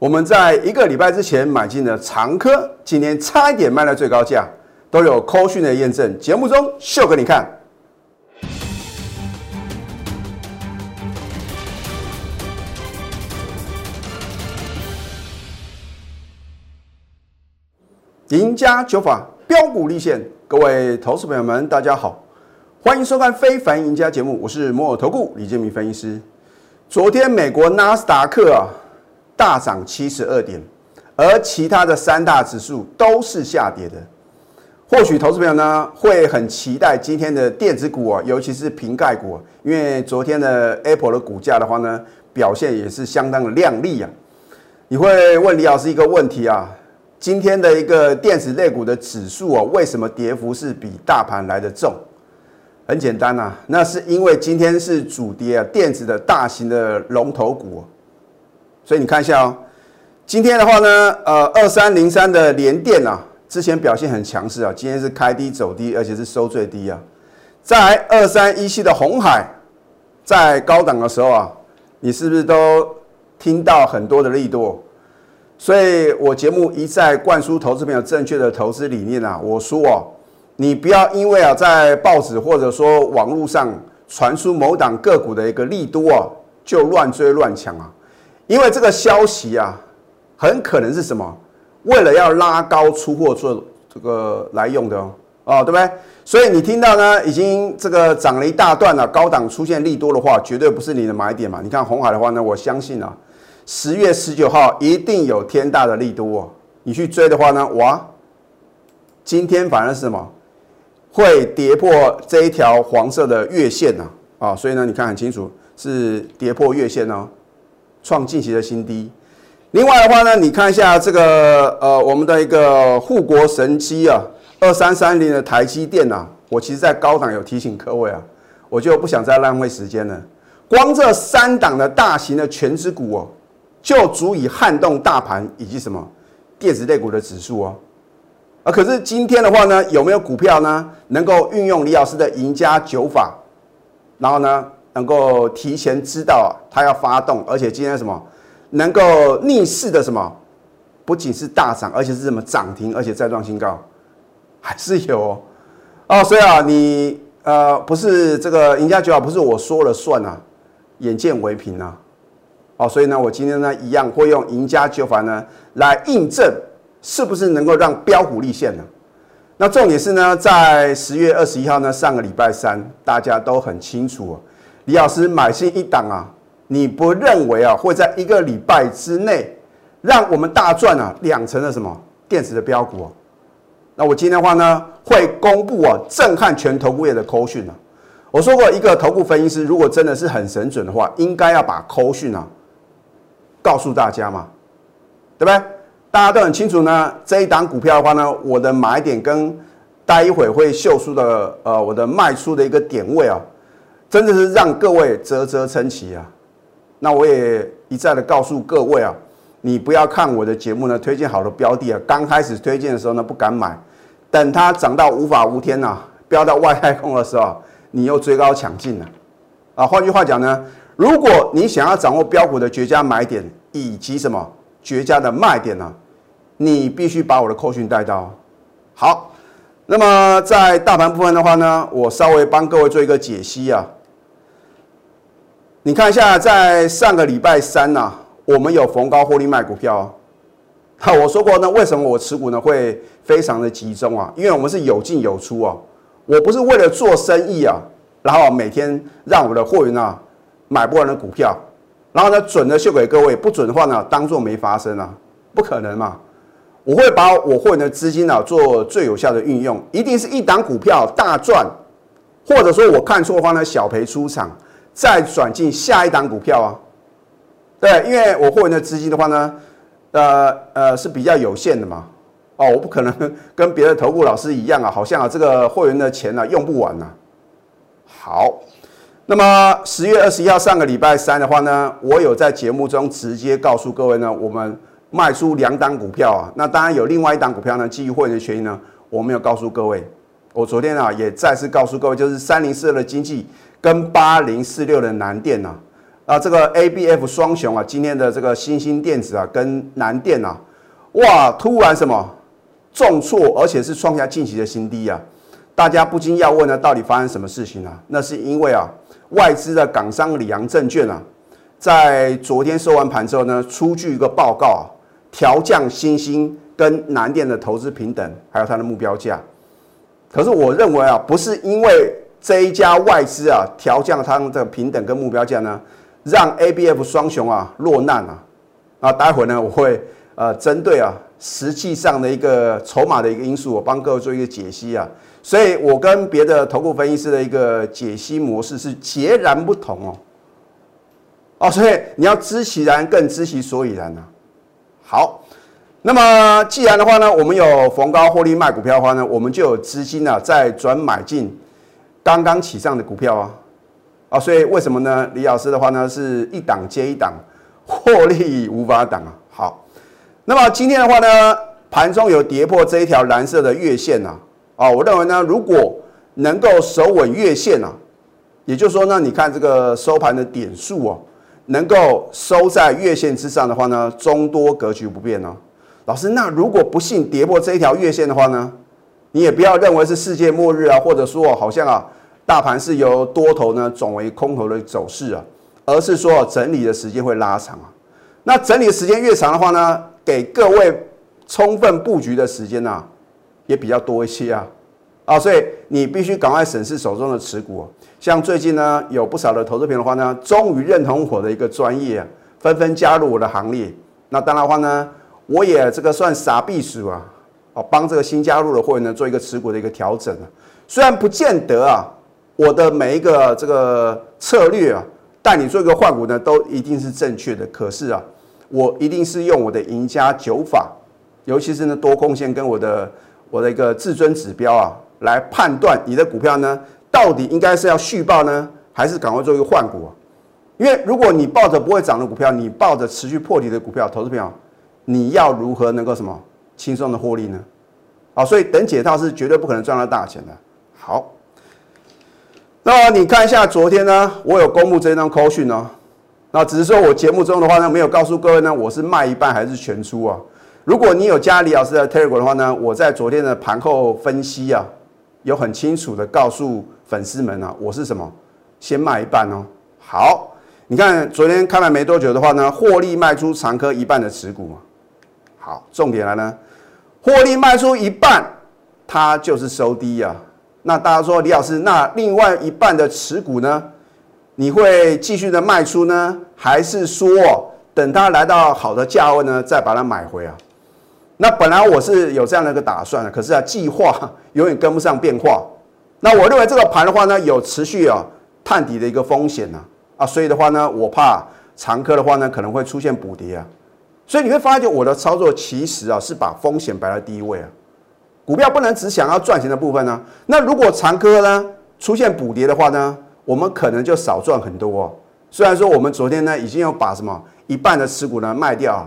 我们在一个礼拜之前买进的长科，今天差一点卖到最高价，都有扣讯的验证，节目中秀给你看。赢家九法标股立现，各位投资朋友们，大家好，欢迎收看《非凡赢家》节目，我是摩尔投顾李建明分析师。昨天美国纳斯达克啊大涨七十二点，而其他的三大指数都是下跌的。或许投资朋友呢会很期待今天的电子股啊，尤其是瓶盖股，因为昨天的 Apple 的股价的话呢表现也是相当的亮丽啊。你会问李老师一个问题啊？今天的一个电子类股的指数啊，为什么跌幅是比大盘来的重？很简单呐，那是因为今天是主跌啊，电子的大型的龙头股。所以你看一下哦，今天的话呢，呃，二三零三的联电啊，之前表现很强势啊，今天是开低走低，而且是收最低啊。在二三一七的红海，在高档的时候啊，你是不是都听到很多的力度？所以我节目一再灌输投资朋友正确的投资理念啊，我说哦，你不要因为啊在报纸或者说网络上传出某档个股的一个力度啊，就乱追乱抢啊，因为这个消息啊，很可能是什么？为了要拉高出货做这个来用的哦，哦对不对？所以你听到呢，已经这个涨了一大段了，高档出现利多的话，绝对不是你的买点嘛。你看红海的话呢，我相信啊。十月十九号一定有天大的利多哦，你去追的话呢？哇，今天反而是什么？会跌破这一条黄色的月线呢？啊，所以呢，你看很清楚是跌破月线哦，创近期的新低。另外的话呢，你看一下这个呃，我们的一个护国神机啊，二三三零的台积电呐，我其实在高档有提醒各位啊，我就不想再浪费时间了。光这三档的大型的全指股哦。就足以撼动大盘以及什么电子类股的指数哦，啊，可是今天的话呢，有没有股票呢能够运用李老师的赢家九法，然后呢能够提前知道它要发动，而且今天什么能够逆势的什么，不仅是大涨，而且是什么涨停，而且再创新高，还是有哦，哦所以啊，你呃不是这个赢家九法不是我说了算啊，眼见为凭啊。哦，所以呢，我今天呢一样会用赢家九法呢来印证是不是能够让标股立现呢？那重点是呢，在十月二十一号呢，上个礼拜三，大家都很清楚，李老师买进一档啊，你不认为啊会在一个礼拜之内让我们大赚啊两成的什么电子的标股哦？那我今天的话呢会公布啊震撼全投顾业的扣讯啊，我说过一个投顾分析师如果真的是很神准的话，应该要把扣讯啊。告诉大家嘛，对不对？大家都很清楚呢。这一档股票的话呢，我的买点跟待一会会秀出的呃，我的卖出的一个点位啊，真的是让各位啧啧称奇啊。那我也一再的告诉各位啊，你不要看我的节目呢，推荐好的标的啊，刚开始推荐的时候呢不敢买，等它涨到无法无天呐，飙到外太空的时候，你又追高抢进了啊。换句话讲呢。如果你想要掌握标股的绝佳买点以及什么绝佳的卖点呢？你必须把我的扣讯带到。好，那么在大盘部分的话呢，我稍微帮各位做一个解析啊。你看一下，在上个礼拜三呐，我们有逢高获利卖股票。好，我说过呢，为什么我持股呢会非常的集中啊？因为我们是有进有出啊。我不是为了做生意啊，然后每天让我的货源啊。买不完的股票，然后呢，准的秀给各位，不准的话呢，当做没发生啊，不可能嘛！我会把我货源的资金啊做最有效的运用，一定是一档股票大赚，或者说我看错方呢小赔出场，再转进下一档股票啊。对，因为我会员的资金的话呢，呃呃是比较有限的嘛。哦，我不可能跟别的投顾老师一样啊，好像啊这个会员的钱呢用不完呐。好。那么十月二十一号上个礼拜三的话呢，我有在节目中直接告诉各位呢，我们卖出两档股票啊。那当然有另外一档股票呢，基于会员的权益呢，我没有告诉各位。我昨天啊也再次告诉各位，就是三零四二的经济跟八零四六的南电呐，啊，这个 A B F 双雄啊，今天的这个新兴电子啊，跟南电啊，哇，突然什么重挫，而且是创下近期的新低啊！大家不禁要问呢，到底发生什么事情啊？那是因为啊，外资的港商里昂证券啊，在昨天收完盘之后呢，出具一个报告啊，调降新兴跟南电的投资平等，还有它的目标价。可是我认为啊，不是因为这一家外资啊调降它的平等跟目标价呢，让 A B F 双雄啊落难啊。啊，待会呢我会呃针对啊实际上的一个筹码的一个因素，我帮各位做一个解析啊。所以我跟别的投顾分析师的一个解析模式是截然不同哦。哦，所以你要知其然，更知其所以然啊。好，那么既然的话呢，我们有逢高获利卖股票的话呢，我们就有资金啊再转买进刚刚起上的股票啊。啊，所以为什么呢？李老师的话呢，是一档接一档，获利无法挡啊。好，那么今天的话呢，盘中有跌破这一条蓝色的月线啊。啊，我认为呢，如果能够守稳月线啊，也就是说呢，你看这个收盘的点数哦，能够收在月线之上的话呢，中多格局不变哦。老师，那如果不幸跌破这一条月线的话呢，你也不要认为是世界末日啊，或者说好像啊，大盘是由多头呢转为空头的走势啊，而是说整理的时间会拉长啊。那整理的时间越长的话呢，给各位充分布局的时间呢？也比较多一些啊，啊，所以你必须赶快审视手中的持股。像最近呢，有不少的投资品的话呢，终于认同我的一个专业啊，纷纷加入我的行列。那当然话呢，我也这个算傻避暑啊，哦，帮这个新加入的会员呢做一个持股的一个调整啊。虽然不见得啊，我的每一个这个策略啊，带你做一个换股呢，都一定是正确的。可是啊，我一定是用我的赢家九法，尤其是呢多空线跟我的。我的一个至尊指标啊，来判断你的股票呢，到底应该是要续报呢，还是赶快做一个换股？因为如果你抱着不会涨的股票，你抱着持续破底的股票，投资票，你要如何能够什么轻松的获利呢？啊，所以等解套是绝对不可能赚到大钱的。好，那你看一下昨天呢，我有公布这张扣讯哦，那只是说我节目中的话呢，没有告诉各位呢，我是卖一半还是全出啊？如果你有加李老师的 Telegram 的话呢，我在昨天的盘后分析啊，有很清楚的告诉粉丝们啊，我是什么，先卖一半哦。好，你看昨天开盘没多久的话呢，获利卖出长科一半的持股嘛。好，重点来呢，获利卖出一半，它就是收低呀。那大家说李老师，那另外一半的持股呢，你会继续的卖出呢，还是说等它来到好的价位呢，再把它买回啊？那本来我是有这样的一个打算的，可是啊，计划永远跟不上变化。那我认为这个盘的话呢，有持续啊探底的一个风险呢，啊，所以的话呢，我怕长科的话呢可能会出现补跌啊。所以你会发现我的操作其实啊是把风险摆在第一位啊。股票不能只想要赚钱的部分呢。那如果长科呢出现补跌的话呢，我们可能就少赚很多。虽然说我们昨天呢已经有把什么一半的持股呢卖掉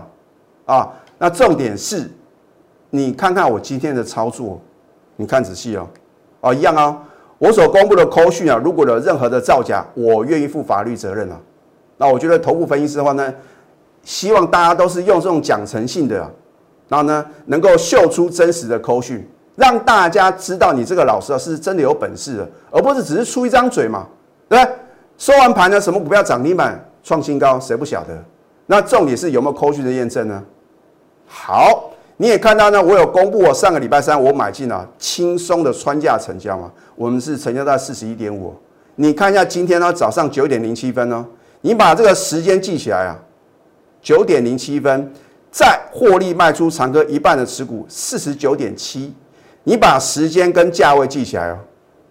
啊，那重点是。你看看我今天的操作，你看仔细哦，哦一样啊。我所公布的扣讯啊，如果有任何的造假，我愿意负法律责任啊。那我觉得头部分析师的话呢，希望大家都是用这种讲诚信的，然后呢能够秀出真实的扣讯，让大家知道你这个老师啊是真的有本事的，而不是只是出一张嘴嘛，对不对？收完盘呢，什么股票涨停板创新高，谁不晓得？那重点是有没有扣讯的验证呢？好。你也看到呢，我有公布，我上个礼拜三我买进了轻松的穿价成交嘛，我们是成交在四十一点五。你看一下今天呢早上九点零七分呢，你把这个时间记起来啊，九点零七分再获利卖出长哥一半的持股四十九点七，你把时间跟价位记起来哦，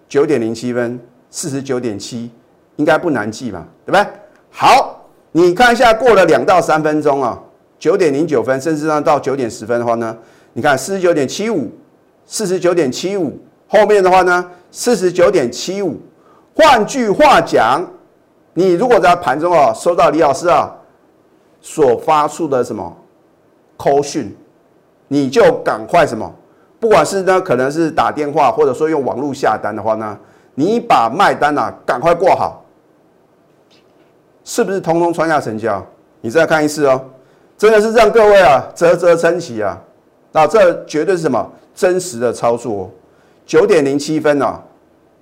九点零七分四十九点七，应该不难记吧，对不对？好，你看一下过了两到三分钟啊。九点零九分，甚至上到九点十分的话呢，你看四十九点七五，四十九点七五，后面的话呢四十九点七五。换句话讲，你如果在盘中啊收到李老师啊所发出的什么扣讯，你就赶快什么，不管是呢可能是打电话或者说用网络下单的话呢，你把卖单啊赶快挂好。是不是通通穿下成交？你再看一次哦，真的是让各位啊啧啧称奇啊！那这绝对是什么真实的操作？九点零七分呢，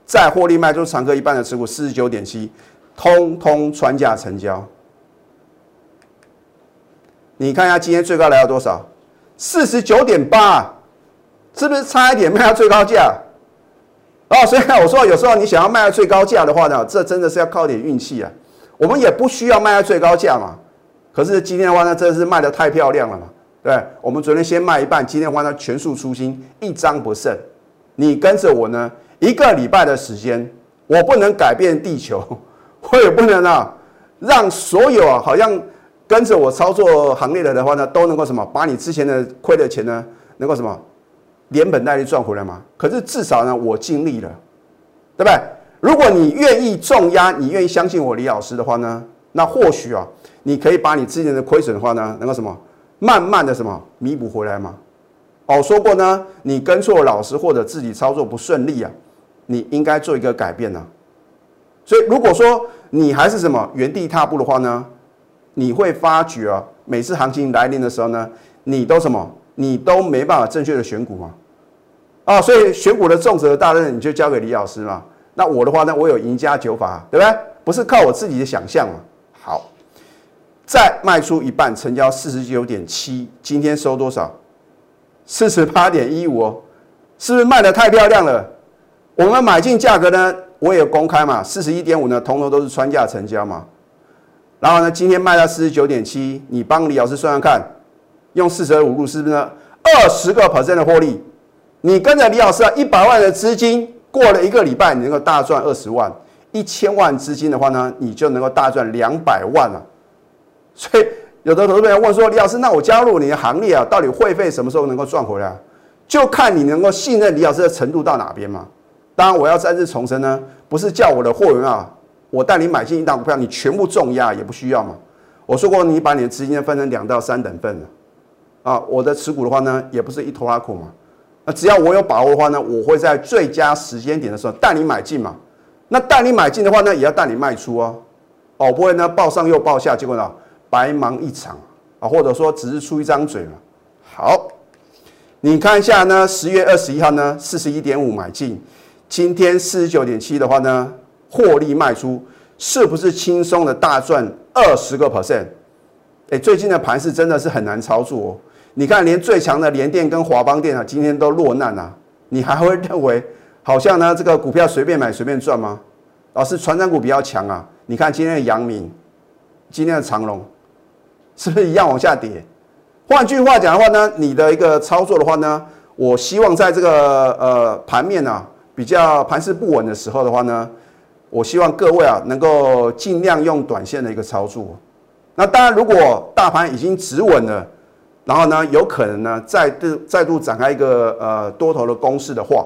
再获利卖出长科一半的持股，四十九点七，通通穿价成交。你看一下今天最高来到多少？四十九点八，是不是差一点卖到最高价？哦，所以我说有时候你想要卖到最高价的话呢，这真的是要靠点运气啊。我们也不需要卖到最高价嘛。可是今天的话呢，真的是卖的太漂亮了嘛。对，我们昨天先卖一半，今天的话呢全数出清，一张不剩。你跟着我呢，一个礼拜的时间，我不能改变地球，我也不能啊，让所有啊好像跟着我操作行列的的话呢，都能够什么，把你之前的亏的钱呢，能够什么，连本带利赚回来吗。可是至少呢，我尽力了，对不对？如果你愿意重压，你愿意相信我李老师的话呢，那或许啊，你可以把你之前的亏损的话呢，能够什么，慢慢的什么弥补回来吗。哦，说过呢，你跟错老师或者自己操作不顺利啊，你应该做一个改变呢。所以如果说你还是什么原地踏步的话呢，你会发觉啊，每次行情来临的时候呢，你都什么，你都没办法正确的选股嘛。啊，所以选股的重责大任你就交给李老师嘛。那我的话呢，我有赢家九法，对不对？不是靠我自己的想象嘛。好，再卖出一半，成交四十九点七，今天收多少？四十八点一五哦，是不是卖的太漂亮了？我们买进价格呢，我也公开嘛，四十一点五呢，通通都是穿价成交嘛。然后呢，今天卖到四十九点七，你帮李老师算算看，用四舍五入是不是二十个 percent 的获利？你跟着李老师啊，一百万的资金，过了一个礼拜，你能够大赚二十万；一千万资金的话呢，你就能够大赚两百万了。所以。有的投资人问说：“李老师，那我加入你的行列啊，到底会费什么时候能够赚回来？就看你能够信任李老师的程度到哪边嘛。当然，我要再次重申呢，不是叫我的货源啊，我带你买进一档股票，你全部重压也不需要嘛。我说过，你把你的资金分成两到三等份啊。我的持股的话呢，也不是一拖拉苦嘛。那只要我有把握的话呢，我会在最佳时间点的时候带你买进嘛。那带你买进的话呢，也要带你卖出哦。哦，不会呢，报上又报下，结果呢？”白忙一场啊，或者说只是出一张嘴嘛。好，你看一下呢，十月二十一号呢，四十一点五买进，今天四十九点七的话呢，获利卖出，是不是轻松的大赚二十个 percent？哎，最近的盘势真的是很难操作哦。你看，连最强的联电跟华邦电啊，今天都落难啊。你还会认为好像呢，这个股票随便买随便赚吗？老是船长股比较强啊。你看今天的阳明，今天的长隆。是不是一样往下跌？换句话讲的话呢，你的一个操作的话呢，我希望在这个呃盘面啊比较盘势不稳的时候的话呢，我希望各位啊能够尽量用短线的一个操作。那当然，如果大盘已经止稳了，然后呢有可能呢再度再度展开一个呃多头的攻势的话，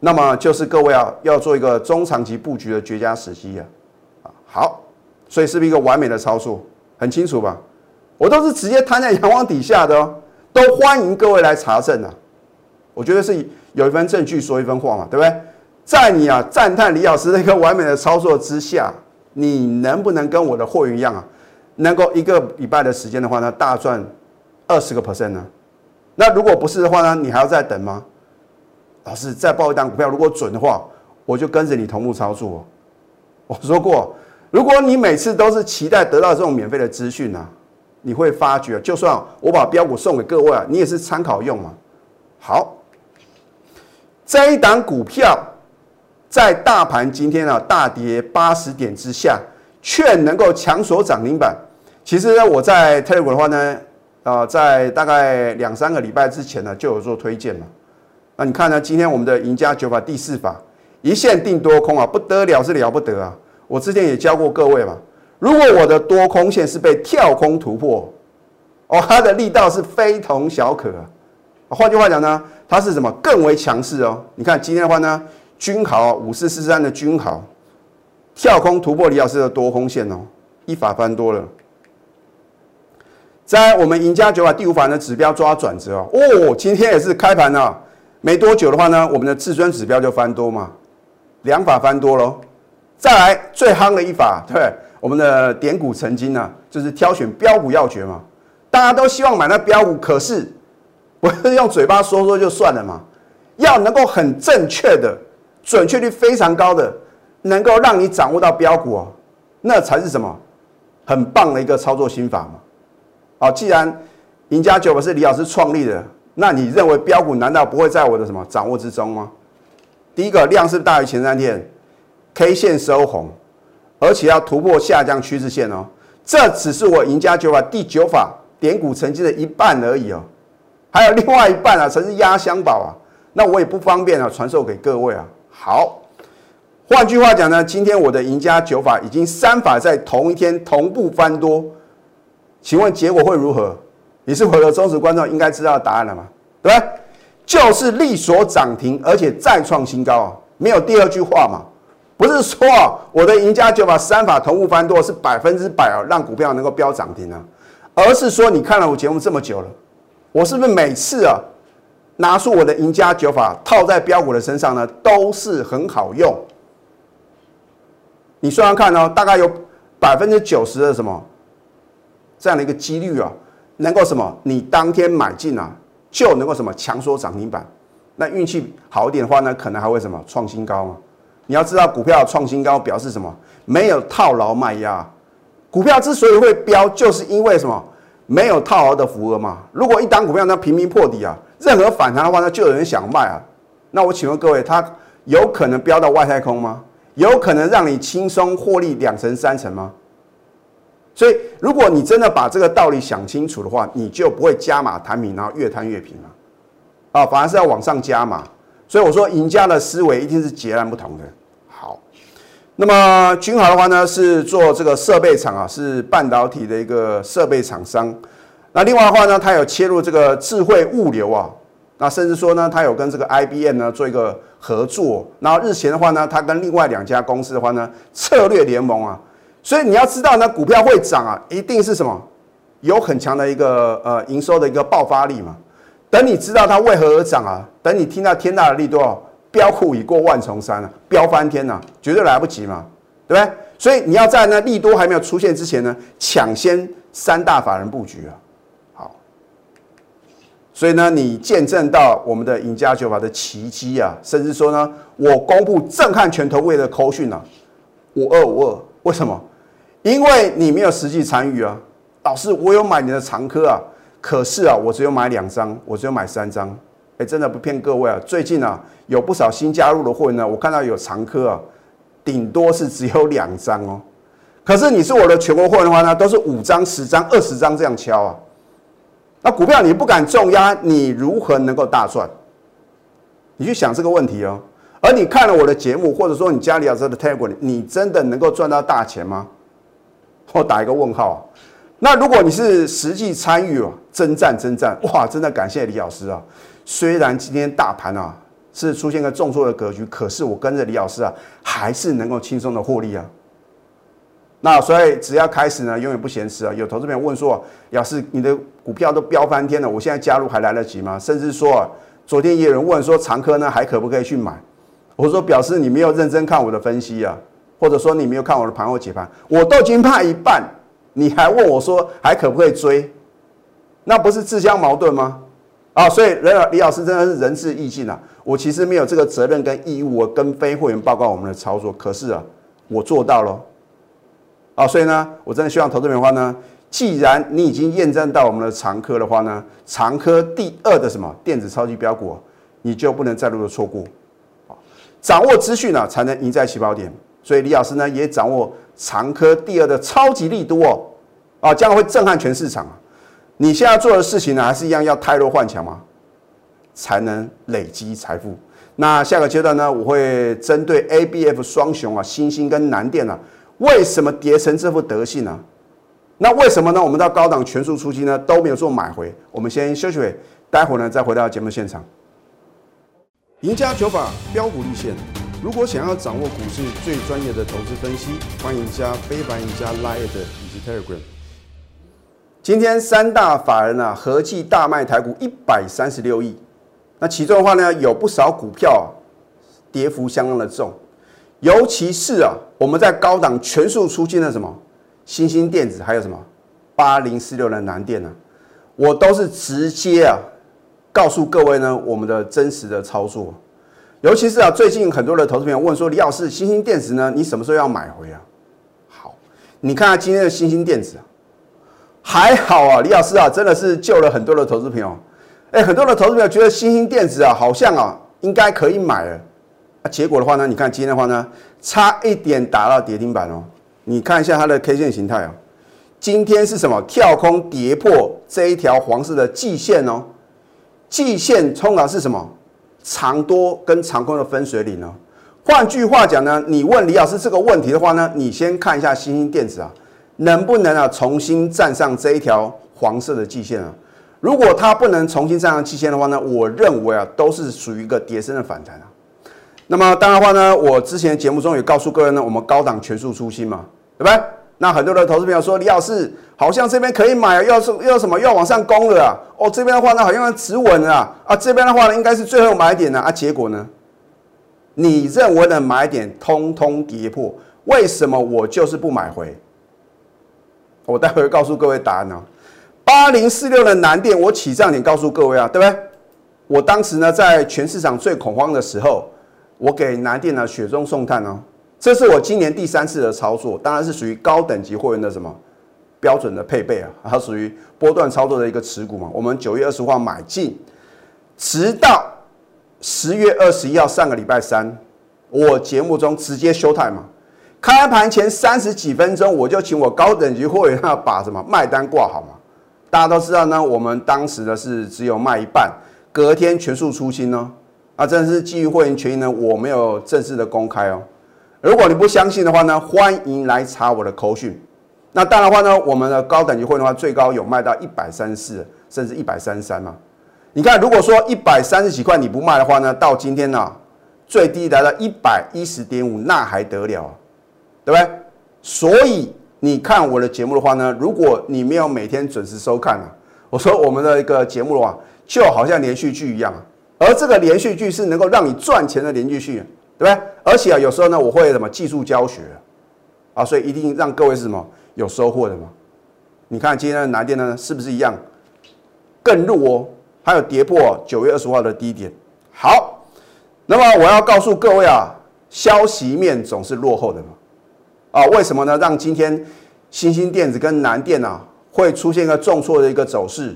那么就是各位啊要做一个中长期布局的绝佳时机啊。好，所以是不是一个完美的操作？很清楚吧？我都是直接摊在阳光底下的哦，都欢迎各位来查证啊！我觉得是有一份证据说一分话嘛，对不对？在你啊赞叹李老师那个完美的操作之下，你能不能跟我的会员一样啊，能够一个礼拜的时间的话呢，大赚二十个 percent 呢？那如果不是的话呢，你还要再等吗？老师再报一单股票，如果准的话，我就跟着你同步操作。我说过，如果你每次都是期待得到这种免费的资讯啊。你会发觉，就算我把标股送给各位啊，你也是参考用嘛。好，这一档股票在大盘今天啊大跌八十点之下，却能够强锁涨停板。其实呢，我在 Telegram 的话呢，啊，在大概两三个礼拜之前呢，就有做推荐嘛。那你看呢，今天我们的赢家九法第四法一线定多空啊，不得了是了不得啊。我之前也教过各位嘛。如果我的多空线是被跳空突破，哦，它的力道是非同小可。换句话讲呢，它是什么更为强势哦？你看今天的话呢，军豪五四四三的军豪跳空突破李老师的多空线哦，一法翻多了。在我们赢家九法第五法的指标抓转折哦，哦，今天也是开盘了，没多久的话呢，我们的至尊指标就翻多嘛，两法翻多喽。再来最夯的一法，对。我们的点股成金呢，就是挑选标股要诀嘛。大家都希望买那标股，可是不是用嘴巴说说就算了嘛？要能够很正确的、准确率非常高的，能够让你掌握到标股哦，那才是什么很棒的一个操作心法嘛。好，既然赢家九法是李老师创立的，那你认为标股难道不会在我的什么掌握之中吗？第一个量是大于前三天，K 线收红，而且要突破下降趋势线哦。这只是我赢家九法第九法点股成绩的一半而已哦，还有另外一半啊，才是压箱宝啊。那我也不方便啊，传授给各位啊。好，换句话讲呢，今天我的赢家九法已经三法在同一天同步翻多，请问结果会如何？你是我的忠实观众，应该知道答案了吗？对不对？就是力所涨停，而且再创新高啊！没有第二句话嘛？不是说我的赢家九法三法同步翻多是百分之百啊，让股票能够飙涨停啊，而是说你看了我节目这么久了，我是不是每次啊？拿出我的赢家九法套在标股的身上呢，都是很好用。你算算看哦，大概有百分之九十的什么这样的一个几率啊，能够什么？你当天买进啊，就能够什么强缩涨停板。那运气好一点的话呢，可能还会什么创新高嘛？你要知道，股票创新高表示什么？没有套牢卖压。股票之所以会飙，就是因为什么？没有套牢的符额嘛。如果一档股票呢频频破底啊。任何反弹的话呢，就有人想卖啊。那我请问各位，它有可能飙到外太空吗？有可能让你轻松获利两成三成吗？所以，如果你真的把这个道理想清楚的话，你就不会加码摊平，然后越摊越平了。啊，反而是要往上加码。所以我说，赢家的思维一定是截然不同的。好，那么君豪的话呢，是做这个设备厂啊，是半导体的一个设备厂商。那另外的话呢，它有切入这个智慧物流啊，那甚至说呢，它有跟这个 IBM 呢做一个合作。然后日前的话呢，它跟另外两家公司的话呢，策略联盟啊。所以你要知道呢，股票会涨啊，一定是什么有很强的一个呃营收的一个爆发力嘛。等你知道它为何而涨啊，等你听到天大的利多，标股已过万重山了，飙翻天了，绝对来不及嘛，对不对？所以你要在那利多还没有出现之前呢，抢先三大法人布局啊。所以呢，你见证到我们的赢家九法的奇迹啊，甚至说呢，我公布震撼全投位的口讯啊，五二五二，为什么？因为你没有实际参与啊。老师，我有买你的长科啊，可是啊，我只有买两张，我只有买三张。哎，真的不骗各位啊，最近啊，有不少新加入的会员呢，我看到有长科啊，顶多是只有两张哦。可是你是我的全国会员的话呢，都是五张、十张、二十张这样敲啊。那股票你不敢重压，你如何能够大赚？你去想这个问题哦。而你看了我的节目，或者说你家里有这的 Telegram，你真的能够赚到大钱吗？我打一个问号。那如果你是实际参与哦，征战征战，哇，真的感谢李老师啊。虽然今天大盘啊是出现个重挫的格局，可是我跟着李老师啊，还是能够轻松的获利啊。那所以只要开始呢，永远不嫌迟啊！有投资朋友问说：“要是你的股票都飙翻天了，我现在加入还来得及吗？”甚至说，啊昨天也有人问说：“长科呢还可不可以去买？”我说：“表示你没有认真看我的分析啊，或者说你没有看我的盘后解盘，我都已经怕一半，你还问我说还可不可以追？那不是自相矛盾吗？”啊，所以李老李老师真的是仁至义尽啊！我其实没有这个责任跟义务跟非会员报告我们的操作，可是啊，我做到了。啊，所以呢，我真的希望投资人的话呢，既然你已经验证到我们的长科的话呢，长科第二的什么电子超级标股，你就不能再度的错过。掌握资讯呢，才能赢在起跑点。所以李老师呢，也掌握长科第二的超级力度哦，啊，将会震撼全市场。你现在做的事情呢，还是一样要泰弱换强吗？才能累积财富。那下个阶段呢，我会针对 A、B、F 双雄啊，新兴跟南电啊。为什么跌成这副德性呢？那为什么呢？我们到高档全数出击呢都没有做买回。我们先休息会，待会呢再回到节目现场。赢家九法标股立线。如果想要掌握股市最专业的投资分析，欢迎加非凡、赢家 Line 以及 Telegram。今天三大法人啊合计大卖台股一百三十六亿。那其中的话呢，有不少股票跌幅相当的重。尤其是啊，我们在高档全数出现的什么新兴电子，还有什么八零四六的南电呢？我都是直接啊告诉各位呢我们的真实的操作。尤其是啊，最近很多的投资朋友问说，李老师，新兴电子呢，你什么时候要买回啊？好，你看下今天的新兴电子，还好啊，李老师啊，真的是救了很多的投资朋友。哎，很多的投资朋友觉得新兴电子啊，好像啊，应该可以买了。啊，结果的话呢，你看今天的话呢，差一点打到跌停板哦。你看一下它的 K 线形态啊，今天是什么？跳空跌破这一条黄色的季线哦，季线通常是什么？长多跟长空的分水岭呢？换句话讲呢，你问李老师这个问题的话呢，你先看一下新兴电子啊，能不能啊重新站上这一条黄色的季线啊？如果它不能重新站上季线的话呢，我认为啊都是属于一个跌升的反弹啊。那么当然话呢，我之前节目中也告诉各位呢，我们高档全数出新嘛，对不对？那很多的投资朋友说，李老师好像这边可以买又，要是要什么要往上攻了啊？哦，这边的话呢好像要止稳啊，啊这边的话呢应该是最后买点呢啊，结果呢，你认为的买点通通跌破，为什么我就是不买回？我待会告诉各位答案呢。八零四六的南电，我起涨点告诉各位啊，对不对？我当时呢在全市场最恐慌的时候，我给南电呢雪中送炭哦。这是我今年第三次的操作，当然是属于高等级会员的什么标准的配备啊，它属于波段操作的一个持股嘛。我们九月二十号买进，直到十月二十一号上个礼拜三，我节目中直接休态嘛。开盘前三十几分钟，我就请我高等级会员要把什么卖单挂好嘛。大家都知道呢，我们当时呢是只有卖一半，隔天全数出清呢。啊，真的是基于会员权益呢，我没有正式的公开哦。如果你不相信的话呢，欢迎来查我的口讯。那当然的话呢，我们的高等级会的话，最高有卖到一百三四，甚至一百三十三嘛。你看，如果说一百三十几块你不卖的话呢，到今天呢，最低来到一百一十点五，那还得了啊？对不对？所以你看我的节目的话呢，如果你没有每天准时收看啊，我说我们的一个节目的话，就好像连续剧一样啊，而这个连续剧是能够让你赚钱的连续剧。对不对？而且啊，有时候呢，我会什么技术教学啊，所以一定让各位是什么有收获的嘛。你看今天的南电呢，是不是一样更弱哦？还有跌破九月二十号的低点。好，那么我要告诉各位啊，消息面总是落后的嘛。啊，为什么呢？让今天新兴电子跟南电啊会出现一个重挫的一个走势？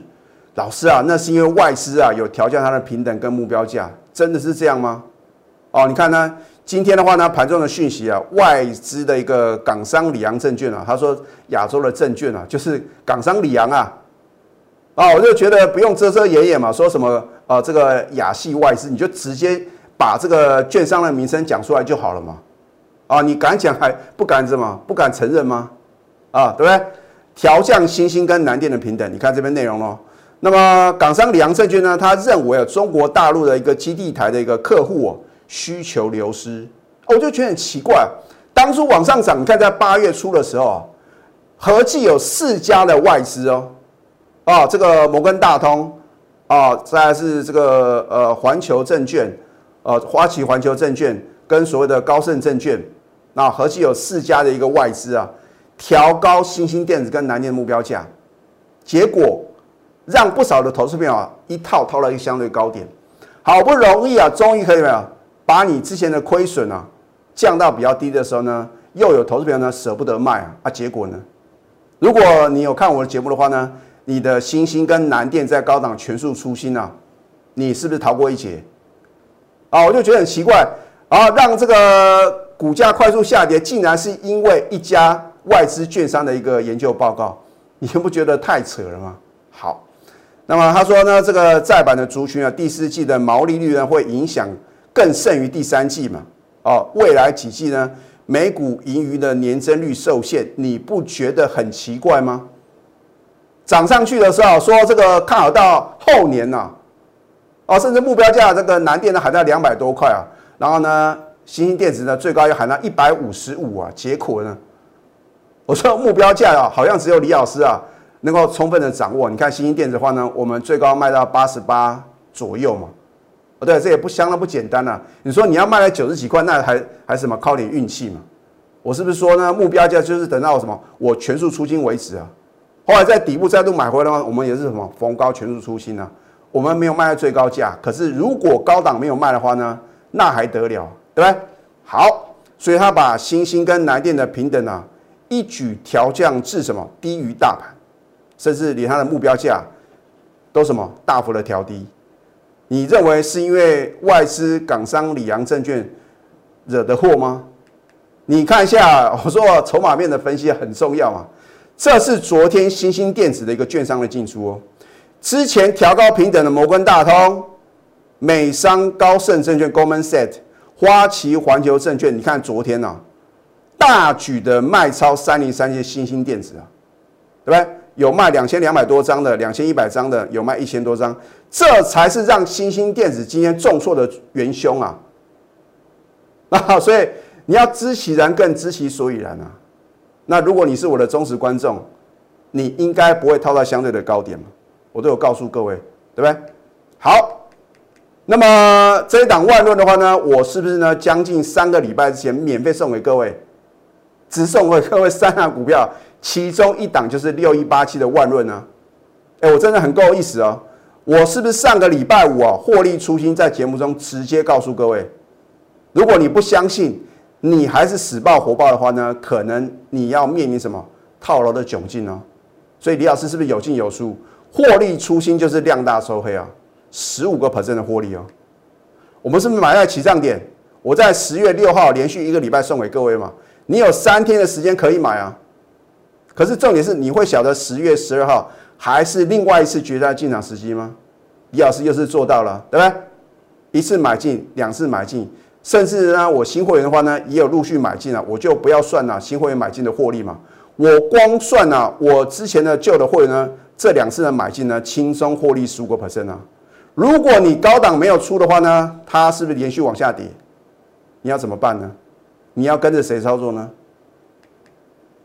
老师啊，那是因为外资啊有调降它的平等跟目标价，真的是这样吗？哦，你看呢？今天的话呢，盘中的讯息啊，外资的一个港商里昂证券啊，他说亚洲的证券啊，就是港商里昂啊，啊，我就觉得不用遮遮掩掩嘛，说什么啊，这个亚系外资，你就直接把这个券商的名称讲出来就好了嘛，啊，你敢讲还不敢什么？不敢承认吗？啊，对不对？调降新兴跟南电的平等，你看这边内容哦。那么港商里昂证券呢，他认为啊，中国大陆的一个基地台的一个客户哦。需求流失，我就觉得很奇怪。当初往上涨，你看在八月初的时候啊，合计有四家的外资哦，啊，这个摩根大通啊，再是这个呃环球证券，呃花旗环球证券跟所谓的高盛证券，那合计有四家的一个外资啊，调高新兴电子跟南电目标价，结果让不少的投资朋友啊一套套了一个相对高点，好不容易啊，终于可以没有？把你之前的亏损啊降到比较低的时候呢，又有投资朋友呢舍不得卖啊，啊结果呢，如果你有看我的节目的话呢，你的星星跟南电在高档全数出新啊，你是不是逃过一劫？啊，我就觉得很奇怪啊，让这个股价快速下跌，竟然是因为一家外资券商的一个研究报告，你不觉得太扯了吗？好，那么他说呢，这个再版的族群啊，第四季的毛利率呢会影响。更胜于第三季嘛？哦，未来几季呢？美股盈余的年增率受限，你不觉得很奇怪吗？涨上去的时候说这个看好到后年呐，哦，甚至目标价这个南电呢喊到两百多块啊，然后呢，新兴电子呢最高要喊到一百五十五啊，结果呢，我说目标价啊，好像只有李老师啊能够充分的掌握。你看新兴电子的话呢，我们最高卖到八十八左右嘛。对，这也不相当不简单呐。你说你要卖了九十几块，那还还什么靠点运气嘛？我是不是说呢？目标价就是等到什么？我全数出清为止啊。后来在底部再度买回来的话，我们也是什么逢高全数出清啊。我们没有卖在最高价，可是如果高档没有卖的话呢，那还得了，对不对？好，所以他把星星跟南电的平等啊，一举调降至什么低于大盘，甚至连它的目标价都什么大幅的调低。你认为是因为外资港商里昂证券惹的祸吗？你看一下，我说筹码面的分析很重要啊。这是昨天新兴电子的一个券商的进出哦。之前调高平等的摩根大通、美商高盛证券 （Goldman Sachs）、花旗环球证券，你看昨天呢，大举的卖超三零三些新兴电子啊，对不对？有卖两千两百多张的，两千一百张的，有卖一千多张，这才是让新兴电子今天重挫的元凶啊。那 所以。你要知其然，更知其所以然啊！那如果你是我的忠实观众，你应该不会套在相对的高点嘛？我都有告诉各位，对不对？好，那么这一档万论的话呢，我是不是呢？将近三个礼拜之前免费送给各位，只送给各位三档股票，其中一档就是六一八七的万论呢。哎，我真的很够意思哦！我是不是上个礼拜五啊，获利初心在节目中直接告诉各位？如果你不相信，你还是死抱活抱的话呢，可能你要面临什么套牢的窘境呢？所以李老师是不是有进有出？获利初心就是量大收黑啊，十五个 percent 的获利哦。我们是不是买在起涨点？我在十月六号连续一个礼拜送给各位嘛，你有三天的时间可以买啊。可是重点是你会晓得十月十二号还是另外一次绝佳进场时机吗？李老师又是做到了，对不对？一次买进，两次买进。甚至呢，我新会员的话呢，也有陆续买进了，我就不要算了新会员买进的获利嘛。我光算呢，我之前的旧的会员呢，这两次的买进呢，轻松获利十五个 percent 啊。如果你高档没有出的话呢，它是不是连续往下跌？你要怎么办呢？你要跟着谁操作呢？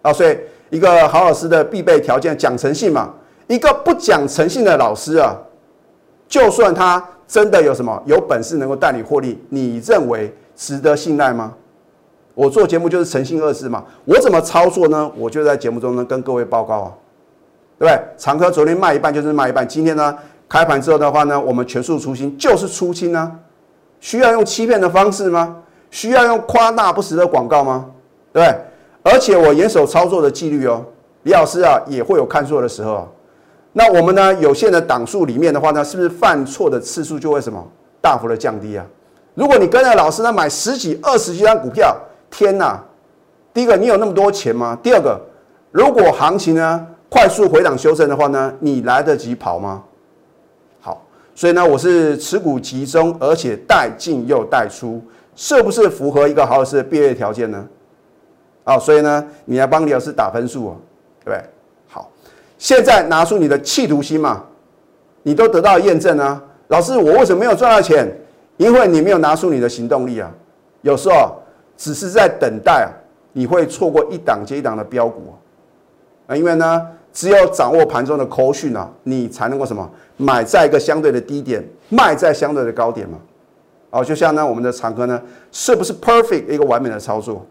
啊，所以一个好老师的必备条件讲诚信嘛。一个不讲诚信的老师啊，就算他。真的有什么有本事能够带你获利？你认为值得信赖吗？我做节目就是诚信二字嘛。我怎么操作呢？我就在节目中呢跟各位报告啊，对不对？长科昨天卖一半就是卖一半，今天呢开盘之后的话呢，我们全数出清就是出清呢。需要用欺骗的方式吗？需要用夸大不实的广告吗？对不对？而且我严守操作的纪律哦。李老师啊也会有看错的时候。那我们呢？有限的档数里面的话呢，是不是犯错的次数就会什么大幅的降低啊？如果你跟着老师呢买十几、二十几张股票，天哪！第一个，你有那么多钱吗？第二个，如果行情呢快速回档修正的话呢，你来得及跑吗？好，所以呢，我是持股集中，而且带进又带出，是不是符合一个好老师的毕业条件呢？啊，所以呢，你来帮李老师打分数啊，对不对？现在拿出你的企图心嘛，你都得到验证啊。老师，我为什么没有赚到钱？因为你没有拿出你的行动力啊。有时候只是在等待啊，你会错过一档接一档的标股啊。因为呢，只有掌握盘中的口讯啊，你才能够什么买在一个相对的低点，卖在相对的高点嘛。哦，就像呢，我们的长科呢，是不是 perfect 一个完美的操作？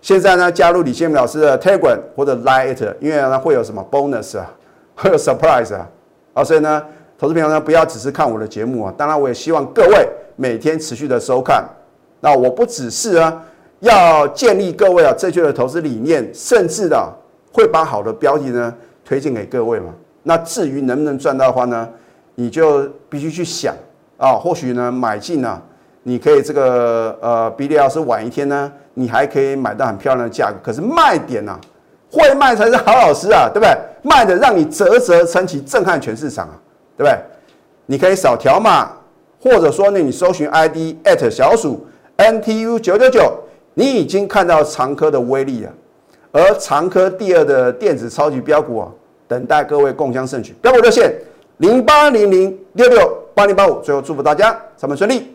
现在呢，加入李建明老师的 Telegram 或者 Lite，因为呢会有什么 bonus 啊，会有 surprise 啊，啊，所以呢，投资朋友呢不要只是看我的节目啊，当然我也希望各位每天持续的收看。那我不只是啊，要建立各位啊正确的投资理念，甚至的会把好的标的呢推荐给各位嘛。那至于能不能赚到的话呢，你就必须去想啊，或许呢买进呢。你可以这个呃，比李老师晚一天呢，你还可以买到很漂亮的价格。可是卖点呢，会卖才是好老师啊，对不对？卖的让你啧啧称奇，震撼全市场啊，对不对？你可以扫条码，或者说呢，你搜寻 ID at 小鼠 NTU 九九九，你已经看到长科的威力啊。而长科第二的电子超级标股啊，等待各位共襄盛举。标股热线零八零零六六八零八五，最后祝福大家上班顺利。